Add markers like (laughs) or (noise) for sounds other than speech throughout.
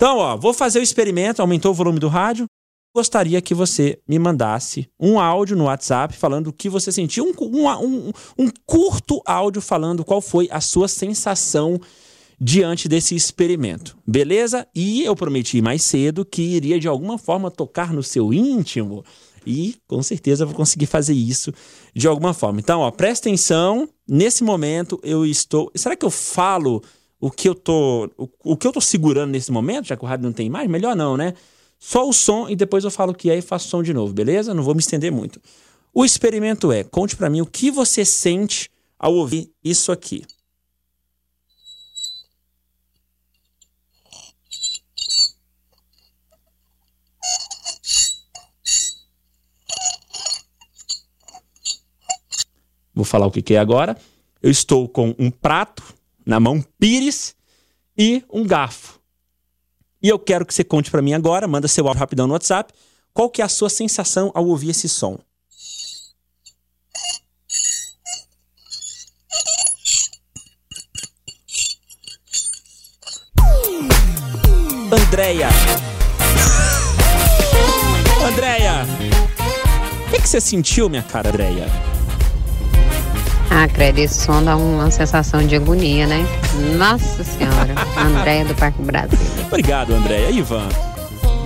Então, ó, vou fazer o experimento, aumentou o volume do rádio. Gostaria que você me mandasse um áudio no WhatsApp falando o que você sentiu, um, um, um, curto áudio falando qual foi a sua sensação diante desse experimento, beleza? E eu prometi mais cedo que iria de alguma forma tocar no seu íntimo e com certeza vou conseguir fazer isso de alguma forma. Então, ó, presta atenção. Nesse momento eu estou. Será que eu falo o que eu tô. O, o que eu tô segurando nesse momento, já que o rádio não tem mais? Melhor não, né? Só o som e depois eu falo o que é e faço som de novo, beleza? Não vou me estender muito. O experimento é: conte para mim o que você sente ao ouvir isso aqui. Vou falar o que, que é agora. Eu estou com um prato na mão, pires e um garfo. E eu quero que você conte para mim agora, manda seu áudio rapidão no WhatsApp, qual que é a sua sensação ao ouvir esse som? Andréia. Andréia. O que, que você sentiu, minha cara, Andréia? Ah, credo, esse som dá uma sensação de agonia, né? Nossa Senhora. Andréia do Parque Brasil. Obrigado, Andréia. Ivan.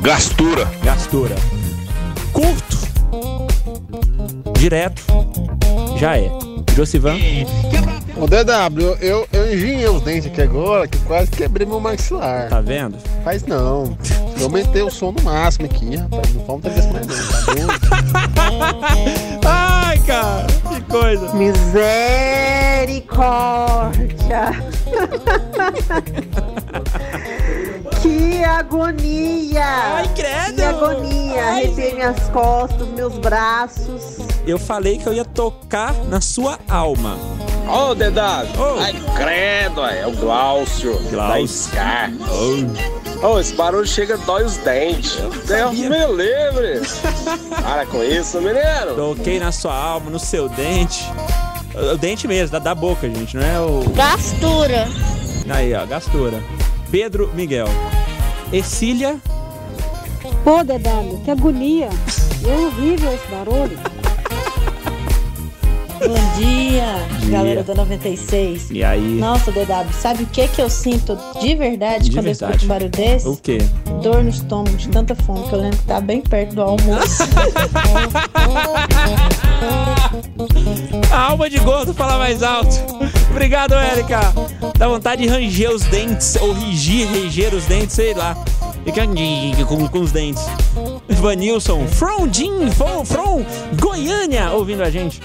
Gastura. Gastura. Curto. Direto. Já é. Josivan. O DW, eu, eu engenhei os dentes aqui agora, que quase quebrei meu maxilar. Tá vendo? Faz não. Eu aumentei o som no máximo aqui, rapaz. Não falta desse mais não, tá? (laughs) Ai, cara, que coisa. Misericórdia! (laughs) que agonia! Ai, credo! Que agonia! Ai, Arrepiei minhas costas, meus braços. Eu falei que eu ia tocar na sua alma. Ô, oh, DW! Oh. Ai, credo, é o Glaucio. Glaucio. Da Ô, oh. esse barulho chega dói os dentes. Deus me livre! Para com isso, menino! Toquei na sua alma, no seu dente. O dente mesmo, da, da boca, gente, não é o. Gastura. Aí, ó, gastura. Pedro Miguel. Exília. Pô, DW, que agonia. É horrível esse barulho. Bom dia, dia, galera da 96. E aí? Nossa, DW, sabe o que que eu sinto de verdade De quando verdade. eu escuto um barulho desse? O quê? Dor no estômago, de tanta fome, que eu lembro que tá bem perto do almoço. A alma de gordo fala mais alto. Obrigado, Érica. Dá vontade de ranger os dentes, ou rigir, reger os dentes, sei lá. Fica com, com os dentes. Vanilson, from Jim, from, from Goiânia, ouvindo a gente.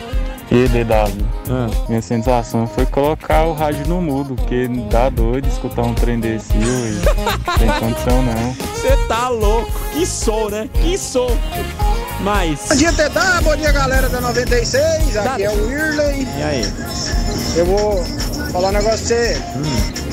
E DW, Ah. minha sensação foi colocar o rádio no mudo, porque dá doido escutar um trem desse e tem (laughs) condição não. Você tá louco. Que som, né? Que som. Mas. Bom dia, TW. Bom dia, galera da 96. Aqui é o Wirley. E aí? Eu vou falar um negócio pra você.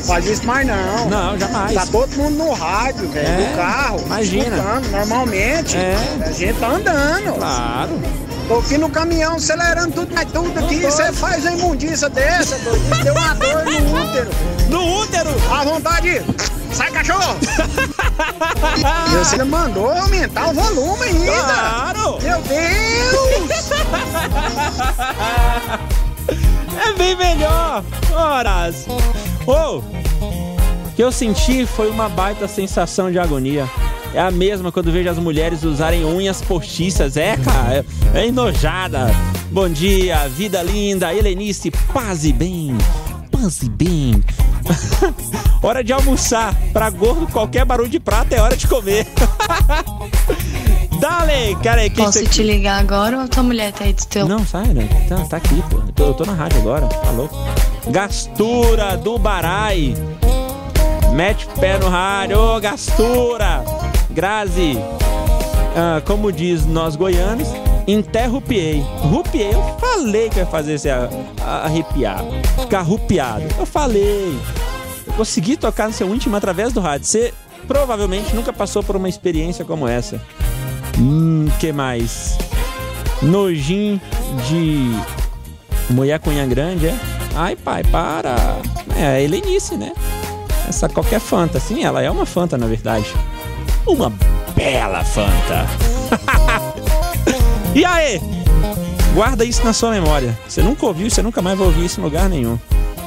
Faz isso mais não. Não, jamais. Tá todo mundo no rádio, velho, É, no carro. imagina. escutando Normalmente, É. a gente tá andando. Claro. Tô aqui no caminhão, acelerando tudo, mas tudo aqui. Você faz uma imundícia dessa, doido. Deu uma dor no útero. No útero? À vontade. Sai, cachorro! e você mandou aumentar o volume ainda. Claro. Meu Deus! É bem melhor. Horas. Ô, o que eu senti foi uma baita sensação de agonia. É a mesma quando vejo as mulheres usarem unhas postiças. É, cara, é, é enojada. Bom dia, vida linda, Helenice, paz e bem. Paz e bem. (laughs) hora de almoçar. Pra gordo, qualquer barulho de prato é hora de comer. (laughs) Dale, cara, que Posso te ligar agora ou a tua mulher tá aí do teu? Não, sai, né? Tá, tá aqui, pô. Eu tô, eu tô na rádio agora, tá louco? Gastura do Barai. Mete o pé no rádio, ô Gastura. Grazi. Ah, como diz nós goianos, interrupiei. Rupiei, eu falei que ia fazer você arrepiar. Ficar rupiado. Eu falei. Eu consegui tocar no seu íntimo através do rádio. Você provavelmente nunca passou por uma experiência como essa. Hum, que mais? Nojinho de mulher cunha grande, é? Ai, pai, para. É a Helenice, né? Essa qualquer Fanta. Sim, ela é uma Fanta, na verdade. Uma bela Fanta. (laughs) e aí? Guarda isso na sua memória. Você nunca ouviu, você nunca mais vai ouvir isso em lugar nenhum.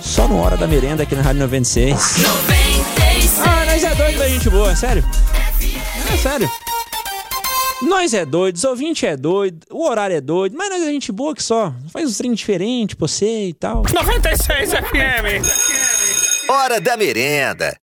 Só no Hora da Merenda aqui na Rádio 96. 96. Ah, nós é doido da gente boa, sério. É sério. Nós é doido, os ouvintes é doido, o horário é doido, mas nós é gente boa que só. Faz uns trem diferente pra você e tal. 96 FM. Hora da Merenda.